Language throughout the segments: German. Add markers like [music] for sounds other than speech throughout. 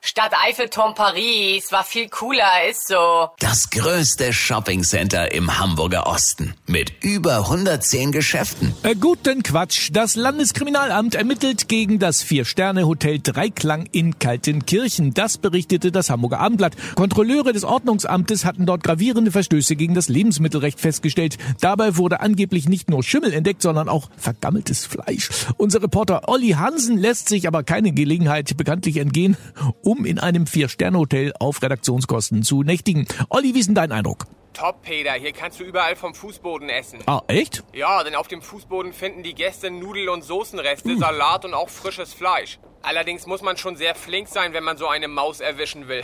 Stadt Eiffelturm Paris war viel cooler, ist so. Das größte Shoppingcenter im Hamburger Osten mit über 110 Geschäften. Äh, guten Quatsch. Das Landeskriminalamt ermittelt gegen das Vier-Sterne-Hotel Dreiklang in Kaltenkirchen. Das berichtete das Hamburger Abendblatt. Kontrolleure des Ordnungsamtes hatten dort gravierende Verstöße gegen das Lebensmittelrecht festgestellt. Dabei wurde angeblich nicht nur Schimmel entdeckt, sondern auch vergammeltes Fleisch. Unser Reporter Olli Hansen lässt sich aber keine Gelegenheit bekanntlich entgehen, um in einem Vier-Sterne-Hotel auf Redaktionskosten zu nächtigen. Olli, wie ist denn dein Eindruck? Top, Peter. Hier kannst du überall vom Fußboden essen. Ah, echt? Ja, denn auf dem Fußboden finden die Gäste Nudel- und Soßenreste, Salat und auch frisches Fleisch. Allerdings muss man schon sehr flink sein, wenn man so eine Maus erwischen will.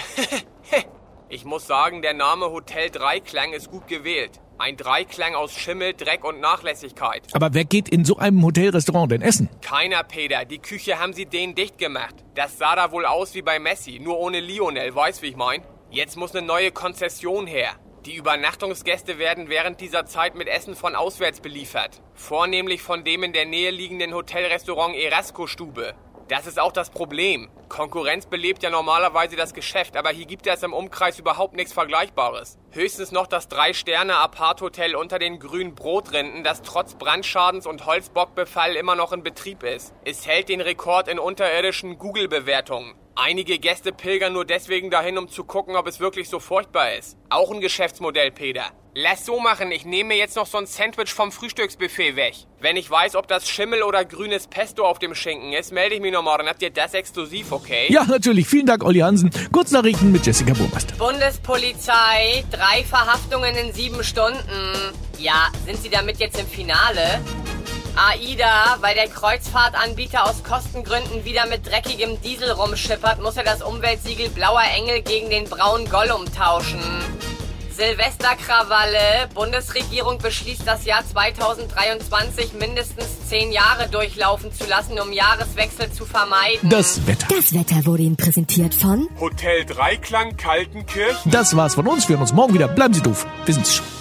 [laughs] ich muss sagen, der Name Hotel Dreiklang ist gut gewählt. Ein Dreiklang aus Schimmel, Dreck und Nachlässigkeit. Aber wer geht in so einem Hotelrestaurant denn essen? Keiner, Peter. Die Küche haben sie denen dicht gemacht. Das sah da wohl aus wie bei Messi, nur ohne Lionel, weißt wie ich mein? Jetzt muss eine neue Konzession her. Die Übernachtungsgäste werden während dieser Zeit mit Essen von auswärts beliefert. Vornehmlich von dem in der Nähe liegenden Hotelrestaurant Erasco Stube. Das ist auch das Problem. Konkurrenz belebt ja normalerweise das Geschäft, aber hier gibt es im Umkreis überhaupt nichts Vergleichbares. Höchstens noch das Drei-Sterne-Apart-Hotel unter den grünen Brotrinden, das trotz Brandschadens und Holzbockbefall immer noch in Betrieb ist. Es hält den Rekord in unterirdischen Google-Bewertungen. Einige Gäste pilgern nur deswegen dahin, um zu gucken, ob es wirklich so furchtbar ist. Auch ein Geschäftsmodell, Peter. Lass so machen, ich nehme mir jetzt noch so ein Sandwich vom Frühstücksbuffet weg. Wenn ich weiß, ob das Schimmel oder grünes Pesto auf dem Schinken ist, melde ich mich nochmal, dann habt ihr das exklusiv, okay? Ja, natürlich. Vielen Dank, Olli Hansen. Kurznachrichten mit Jessica Burmeister. Bundespolizei, drei Verhaftungen in sieben Stunden. Ja, sind Sie damit jetzt im Finale? AIDA, weil der Kreuzfahrtanbieter aus Kostengründen wieder mit dreckigem Diesel rumschippert, muss er das Umweltsiegel Blauer Engel gegen den braunen Gollum tauschen. Silvesterkrawalle. Bundesregierung beschließt das Jahr 2023 mindestens zehn Jahre durchlaufen zu lassen, um Jahreswechsel zu vermeiden. Das Wetter. Das Wetter wurde Ihnen präsentiert von Hotel Dreiklang Kaltenkirchen. Das war's von uns. Wir hören uns morgen wieder. Bleiben Sie doof. Wir sind's schon.